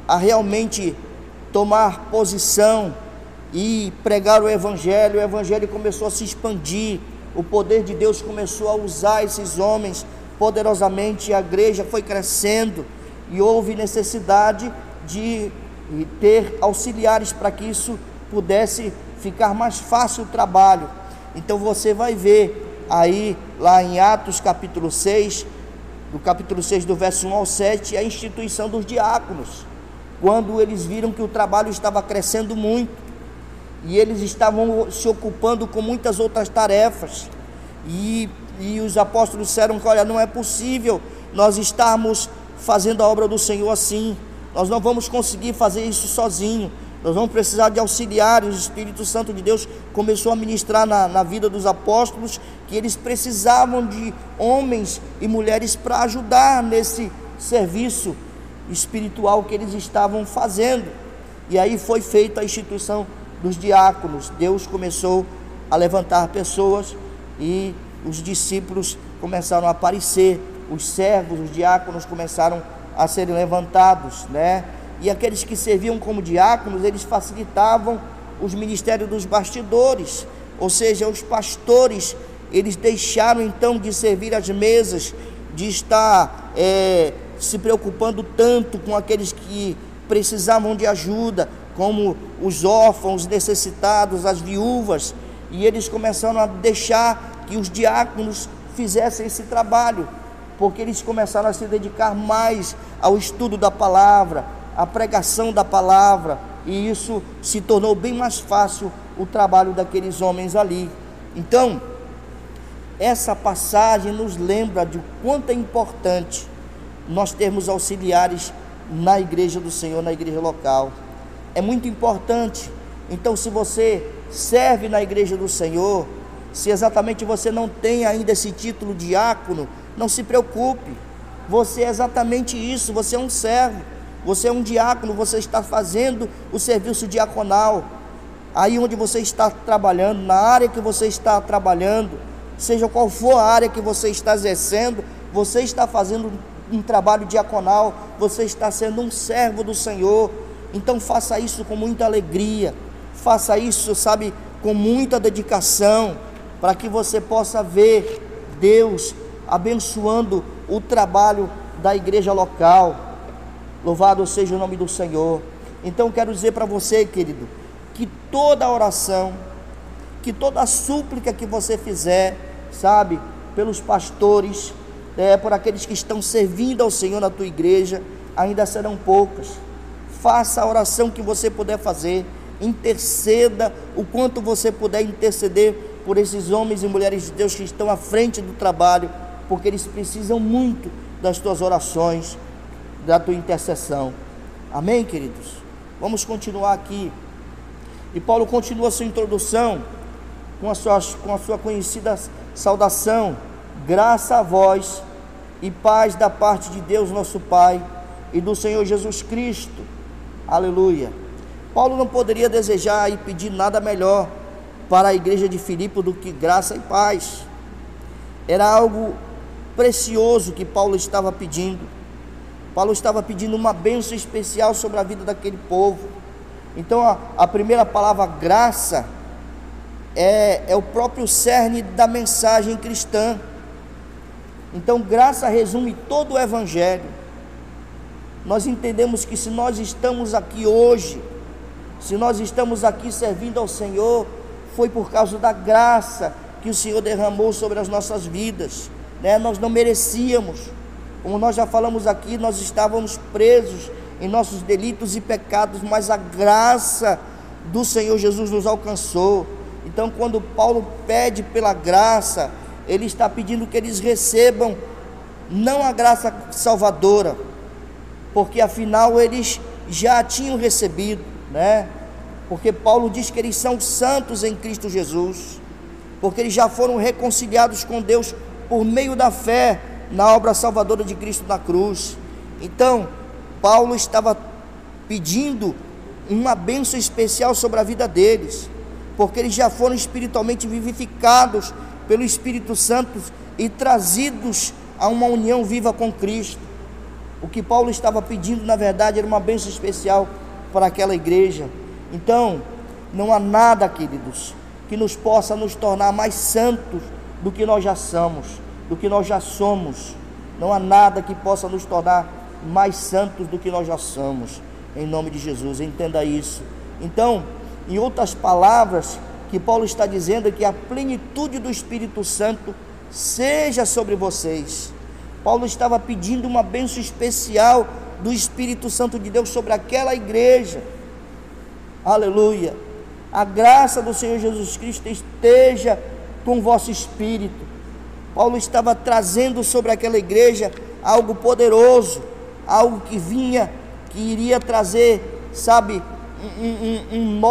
a realmente tomar posição e pregar o evangelho, o evangelho começou a se expandir o poder de Deus começou a usar esses homens poderosamente, a igreja foi crescendo e houve necessidade de ter auxiliares para que isso pudesse ficar mais fácil o trabalho. Então você vai ver aí lá em Atos capítulo 6, do capítulo 6 do verso 1 ao 7, a instituição dos diáconos, quando eles viram que o trabalho estava crescendo muito e eles estavam se ocupando com muitas outras tarefas. E, e os apóstolos disseram que, olha, não é possível nós estarmos fazendo a obra do Senhor assim. Nós não vamos conseguir fazer isso sozinho. Nós vamos precisar de auxiliares. O Espírito Santo de Deus começou a ministrar na, na vida dos apóstolos que eles precisavam de homens e mulheres para ajudar nesse serviço espiritual que eles estavam fazendo. E aí foi feita a instituição dos diáconos. Deus começou a levantar pessoas e os discípulos começaram a aparecer, os servos, os diáconos começaram a serem levantados, né? E aqueles que serviam como diáconos, eles facilitavam os ministérios dos bastidores, ou seja, os pastores, eles deixaram então de servir as mesas, de estar é, se preocupando tanto com aqueles que precisavam de ajuda, como os órfãos, necessitados, as viúvas, e eles começaram a deixar que os diáconos fizessem esse trabalho, porque eles começaram a se dedicar mais ao estudo da palavra, à pregação da palavra, e isso se tornou bem mais fácil o trabalho daqueles homens ali. Então, essa passagem nos lembra de quanto é importante nós termos auxiliares na igreja do Senhor, na igreja local é muito importante. Então, se você serve na igreja do Senhor, se exatamente você não tem ainda esse título diácono, não se preocupe. Você é exatamente isso, você é um servo, você é um diácono, você está fazendo o serviço diaconal. Aí onde você está trabalhando, na área que você está trabalhando, seja qual for a área que você está exercendo, você está fazendo um trabalho diaconal, você está sendo um servo do Senhor. Então faça isso com muita alegria, faça isso, sabe, com muita dedicação, para que você possa ver Deus abençoando o trabalho da igreja local. Louvado seja o nome do Senhor. Então quero dizer para você, querido, que toda oração, que toda súplica que você fizer, sabe, pelos pastores, é, por aqueles que estão servindo ao Senhor na tua igreja, ainda serão poucas. Faça a oração que você puder fazer, interceda o quanto você puder interceder por esses homens e mulheres de Deus que estão à frente do trabalho, porque eles precisam muito das tuas orações, da tua intercessão. Amém, queridos? Vamos continuar aqui. E Paulo continua sua introdução com a sua, com a sua conhecida saudação: graça a vós e paz da parte de Deus, nosso Pai, e do Senhor Jesus Cristo. Aleluia. Paulo não poderia desejar e pedir nada melhor para a igreja de Filipe do que graça e paz. Era algo precioso que Paulo estava pedindo. Paulo estava pedindo uma bênção especial sobre a vida daquele povo. Então, a, a primeira palavra, graça, é, é o próprio cerne da mensagem cristã. Então, graça resume todo o Evangelho. Nós entendemos que se nós estamos aqui hoje, se nós estamos aqui servindo ao Senhor, foi por causa da graça que o Senhor derramou sobre as nossas vidas. Né? Nós não merecíamos, como nós já falamos aqui, nós estávamos presos em nossos delitos e pecados, mas a graça do Senhor Jesus nos alcançou. Então, quando Paulo pede pela graça, ele está pedindo que eles recebam não a graça salvadora, porque afinal eles já tinham recebido, né? porque Paulo diz que eles são santos em Cristo Jesus, porque eles já foram reconciliados com Deus por meio da fé na obra salvadora de Cristo na cruz. Então, Paulo estava pedindo uma bênção especial sobre a vida deles, porque eles já foram espiritualmente vivificados pelo Espírito Santo e trazidos a uma união viva com Cristo. O que Paulo estava pedindo, na verdade, era uma bênção especial para aquela igreja. Então, não há nada, queridos, que nos possa nos tornar mais santos do que nós já somos, do que nós já somos. Não há nada que possa nos tornar mais santos do que nós já somos. Em nome de Jesus, entenda isso. Então, em outras palavras, que Paulo está dizendo é que a plenitude do Espírito Santo seja sobre vocês. Paulo estava pedindo uma bênção especial do Espírito Santo de Deus sobre aquela igreja aleluia. A graça do Senhor Jesus Cristo esteja com o vosso espírito. Paulo estava trazendo sobre aquela igreja algo poderoso, algo que vinha, que iria trazer, sabe, um, um, um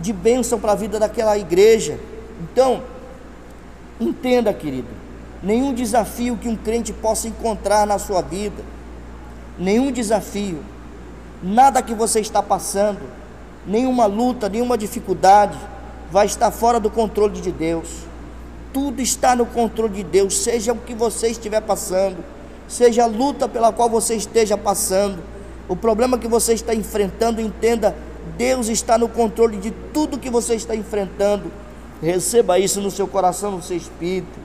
de bênção para a vida daquela igreja. Então, entenda, querido, nenhum desafio que um crente possa encontrar na sua vida, nenhum desafio, nada que você está passando, nenhuma luta, nenhuma dificuldade vai estar fora do controle de Deus. Tudo está no controle de Deus, seja o que você estiver passando, seja a luta pela qual você esteja passando, o problema que você está enfrentando, entenda, Deus está no controle de tudo que você está enfrentando. Receba isso no seu coração, no seu espírito.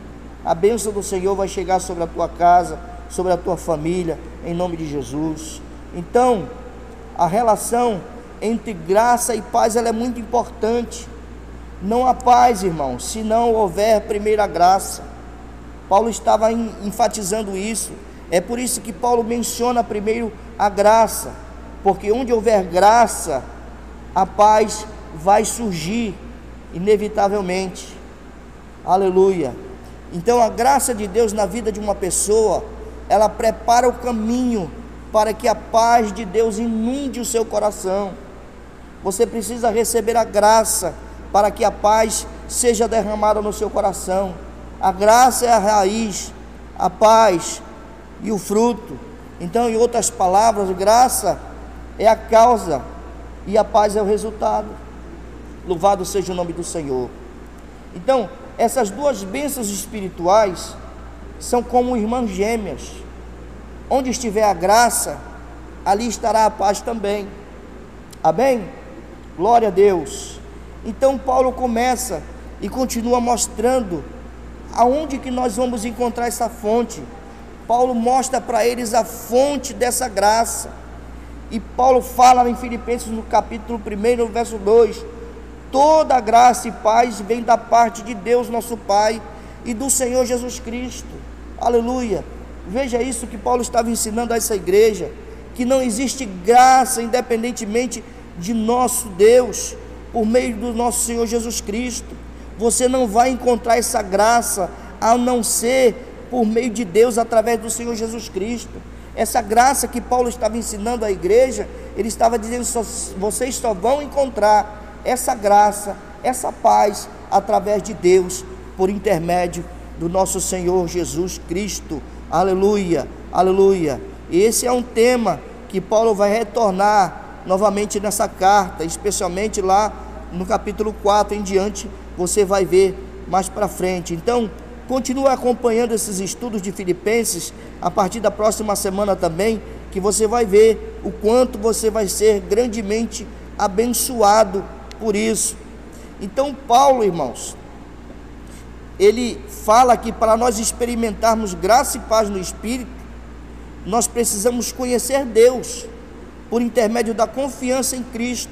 A bênção do Senhor vai chegar sobre a tua casa, sobre a tua família, em nome de Jesus. Então, a relação entre graça e paz ela é muito importante. Não há paz, irmão, se não houver primeira graça. Paulo estava enfatizando isso. É por isso que Paulo menciona primeiro a graça, porque onde houver graça, a paz vai surgir inevitavelmente. Aleluia. Então a graça de Deus na vida de uma pessoa, ela prepara o caminho para que a paz de Deus inunde o seu coração. Você precisa receber a graça para que a paz seja derramada no seu coração. A graça é a raiz, a paz e o fruto. Então, em outras palavras, graça é a causa e a paz é o resultado. Louvado seja o nome do Senhor. Então, essas duas bênçãos espirituais são como irmãs gêmeas. Onde estiver a graça, ali estará a paz também. Amém? Glória a Deus. Então Paulo começa e continua mostrando aonde que nós vamos encontrar essa fonte? Paulo mostra para eles a fonte dessa graça. E Paulo fala em Filipenses no capítulo 1, no verso 2: toda graça e paz vem da parte de Deus, nosso Pai, e do Senhor Jesus Cristo. Aleluia. Veja isso que Paulo estava ensinando a essa igreja, que não existe graça independentemente de nosso Deus, por meio do nosso Senhor Jesus Cristo. Você não vai encontrar essa graça a não ser por meio de Deus através do Senhor Jesus Cristo. Essa graça que Paulo estava ensinando à igreja, ele estava dizendo: só, vocês só vão encontrar essa graça, essa paz através de Deus, por intermédio do nosso Senhor Jesus Cristo. Aleluia, aleluia. Esse é um tema que Paulo vai retornar novamente nessa carta, especialmente lá no capítulo 4 em diante, você vai ver mais para frente. Então, continue acompanhando esses estudos de Filipenses a partir da próxima semana também, que você vai ver o quanto você vai ser grandemente abençoado por isso. Então, Paulo, irmãos, ele fala que para nós experimentarmos graça e paz no Espírito, nós precisamos conhecer Deus por intermédio da confiança em Cristo.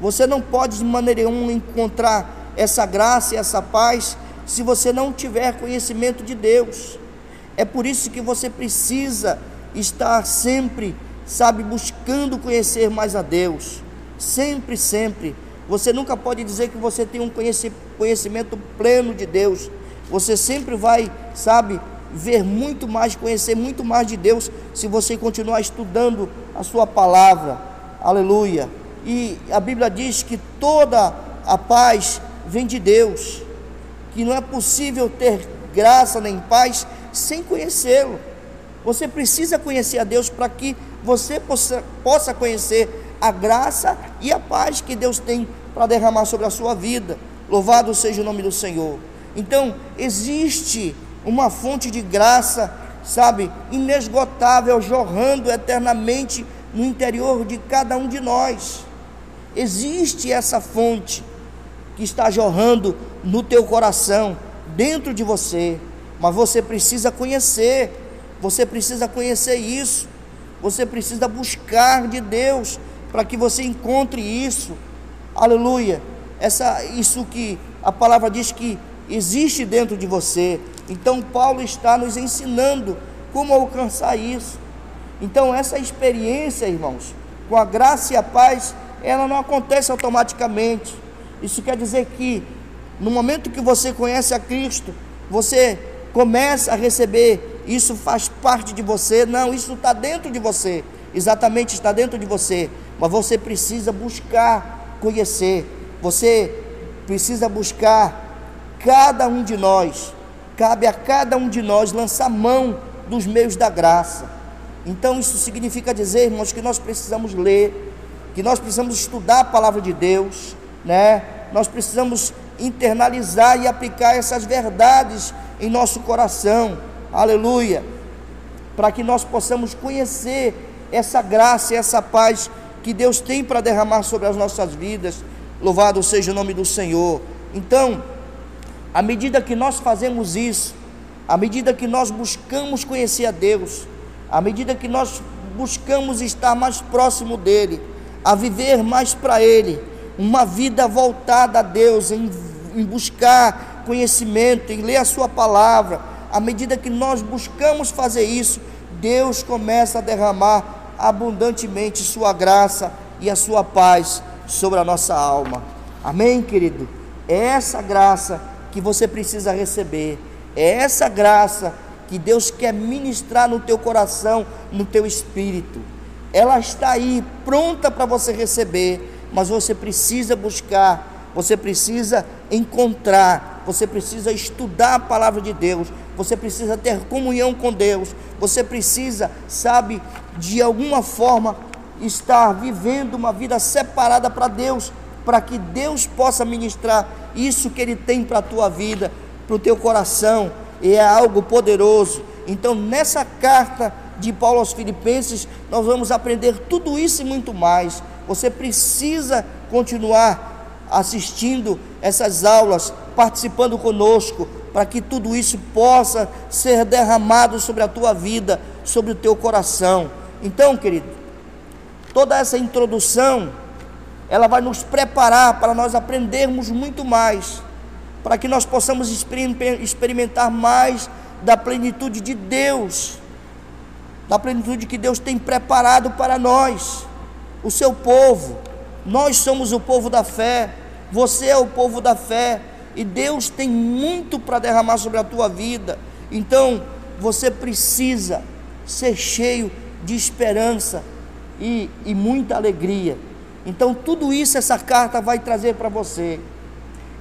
Você não pode de maneira nenhuma encontrar essa graça e essa paz se você não tiver conhecimento de Deus. É por isso que você precisa estar sempre, sabe, buscando conhecer mais a Deus. Sempre, sempre. Você nunca pode dizer que você tem um conhecimento pleno de Deus. Você sempre vai, sabe, ver muito mais, conhecer muito mais de Deus se você continuar estudando a sua palavra. Aleluia. E a Bíblia diz que toda a paz vem de Deus, que não é possível ter graça nem paz sem conhecê-lo. Você precisa conhecer a Deus para que você possa, possa conhecer a graça e a paz que Deus tem para derramar sobre a sua vida. Louvado seja o nome do Senhor. Então, existe uma fonte de graça, sabe, inesgotável, jorrando eternamente no interior de cada um de nós. Existe essa fonte que está jorrando no teu coração, dentro de você, mas você precisa conhecer, você precisa conhecer isso, você precisa buscar de Deus para que você encontre isso. Aleluia. Essa isso que a palavra diz que existe dentro de você. Então Paulo está nos ensinando como alcançar isso. Então essa experiência, irmãos, com a graça e a paz, ela não acontece automaticamente. Isso quer dizer que no momento que você conhece a Cristo, você começa a receber, isso faz parte de você. Não, isso está dentro de você. Exatamente está dentro de você. Mas você precisa buscar conhecer. Você precisa buscar cada um de nós. Cabe a cada um de nós lançar mão dos meios da graça. Então isso significa dizer, irmãos, que nós precisamos ler, que nós precisamos estudar a palavra de Deus, né? Nós precisamos internalizar e aplicar essas verdades em nosso coração. Aleluia. Para que nós possamos conhecer essa graça essa paz que Deus tem para derramar sobre as nossas vidas. Louvado seja o nome do Senhor. Então, à medida que nós fazemos isso, à medida que nós buscamos conhecer a Deus, à medida que nós buscamos estar mais próximo dEle, a viver mais para Ele, uma vida voltada a Deus, em, em buscar conhecimento, em ler a Sua palavra, à medida que nós buscamos fazer isso, Deus começa a derramar abundantemente Sua graça e a Sua paz sobre a nossa alma. Amém, querido? É essa graça que você precisa receber, é essa graça que Deus quer ministrar no teu coração, no teu espírito. Ela está aí, pronta para você receber, mas você precisa buscar, você precisa encontrar, você precisa estudar a palavra de Deus, você precisa ter comunhão com Deus, você precisa, sabe, de alguma forma estar vivendo uma vida separada para Deus, para que Deus possa ministrar isso que Ele tem para a tua vida, para o teu coração, e é algo poderoso. Então, nessa carta de Paulo aos Filipenses, nós vamos aprender tudo isso e muito mais. Você precisa continuar assistindo essas aulas, participando conosco, para que tudo isso possa ser derramado sobre a tua vida, sobre o teu coração. Então, querido, toda essa introdução, ela vai nos preparar para nós aprendermos muito mais, para que nós possamos experimentar mais da plenitude de Deus, da plenitude que Deus tem preparado para nós, o seu povo. Nós somos o povo da fé, você é o povo da fé, e Deus tem muito para derramar sobre a tua vida. Então, você precisa ser cheio de esperança e, e muita alegria. Então, tudo isso essa carta vai trazer para você.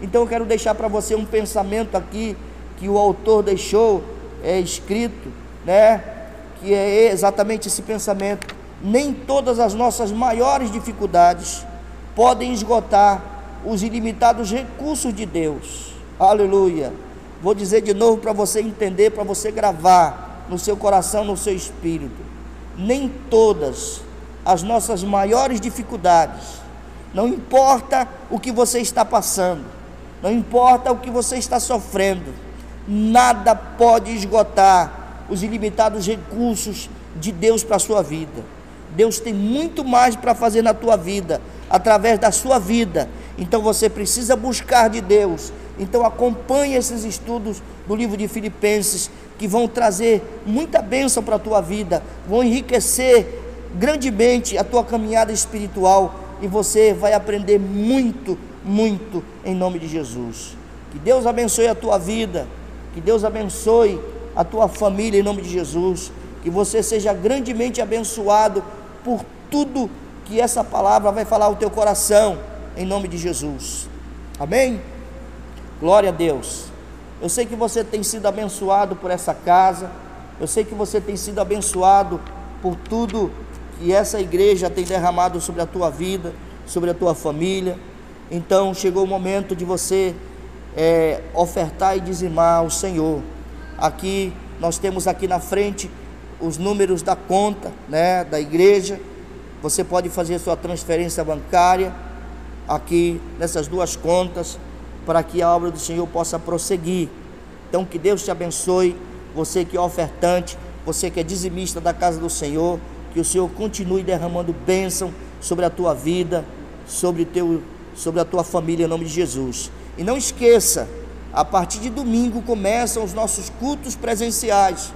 Então, eu quero deixar para você um pensamento aqui que o autor deixou é escrito, né? Que é exatamente esse pensamento. Nem todas as nossas maiores dificuldades podem esgotar os ilimitados recursos de Deus. Aleluia. Vou dizer de novo para você entender, para você gravar no seu coração, no seu espírito. Nem todas as nossas maiores dificuldades, não importa o que você está passando, não importa o que você está sofrendo, nada pode esgotar os ilimitados recursos de Deus para a sua vida. Deus tem muito mais para fazer na tua vida, através da sua vida. Então você precisa buscar de Deus. Então acompanhe esses estudos do livro de Filipenses, que vão trazer muita bênção para a tua vida, vão enriquecer grandemente a tua caminhada espiritual e você vai aprender muito, muito em nome de Jesus. Que Deus abençoe a tua vida. Que Deus abençoe a tua família em nome de Jesus. Que você seja grandemente abençoado por tudo que essa palavra vai falar ao teu coração em nome de Jesus. Amém? Glória a Deus. Eu sei que você tem sido abençoado por essa casa. Eu sei que você tem sido abençoado por tudo que essa igreja tem derramado sobre a tua vida, sobre a tua família. Então chegou o momento de você é, ofertar e dizimar ao Senhor. Aqui nós temos aqui na frente os números da conta, né, da igreja. Você pode fazer sua transferência bancária aqui nessas duas contas para que a obra do Senhor possa prosseguir. Então que Deus te abençoe, você que é ofertante, você que é dizimista da casa do Senhor, que o Senhor continue derramando bênção sobre a tua vida, sobre teu sobre a tua família em nome de Jesus. E não esqueça, a partir de domingo começam os nossos cultos presenciais.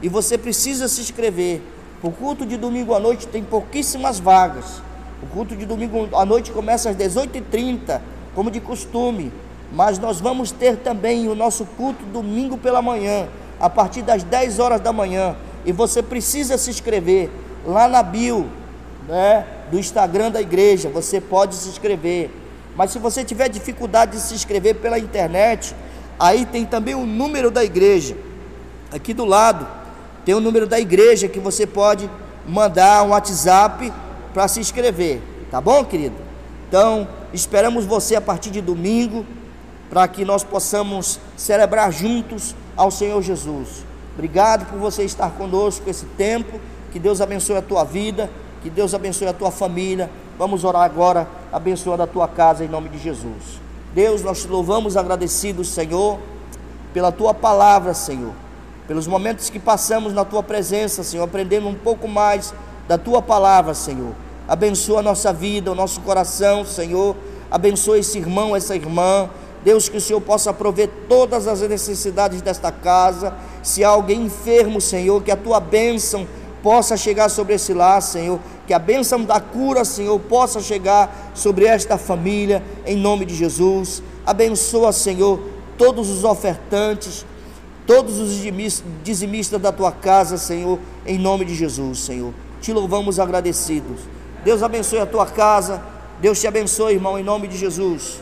E você precisa se inscrever. O culto de domingo à noite tem pouquíssimas vagas. O culto de domingo à noite começa às 18h30, como de costume. Mas nós vamos ter também o nosso culto domingo pela manhã, a partir das 10 horas da manhã. E você precisa se inscrever lá na bio né, do Instagram da igreja. Você pode se inscrever. Mas se você tiver dificuldade de se inscrever pela internet, aí tem também o número da igreja. Aqui do lado tem o número da igreja que você pode mandar um WhatsApp para se inscrever. Tá bom, querido? Então, esperamos você a partir de domingo para que nós possamos celebrar juntos ao Senhor Jesus. Obrigado por você estar conosco esse tempo. Que Deus abençoe a tua vida, que Deus abençoe a tua família. Vamos orar agora, abençoando a tua casa em nome de Jesus. Deus, nós te louvamos agradecidos, Senhor, pela tua palavra, Senhor, pelos momentos que passamos na tua presença, Senhor, aprendendo um pouco mais da tua palavra, Senhor. Abençoa a nossa vida, o nosso coração, Senhor. Abençoa esse irmão, essa irmã. Deus, que o Senhor possa prover todas as necessidades desta casa. Se há alguém enfermo, Senhor, que a tua bênção possa chegar sobre esse lar, Senhor que a bênção da cura, Senhor, possa chegar sobre esta família, em nome de Jesus. Abençoa, Senhor, todos os ofertantes, todos os dizimistas da tua casa, Senhor, em nome de Jesus, Senhor. Te louvamos agradecidos. Deus abençoe a tua casa. Deus te abençoe, irmão, em nome de Jesus.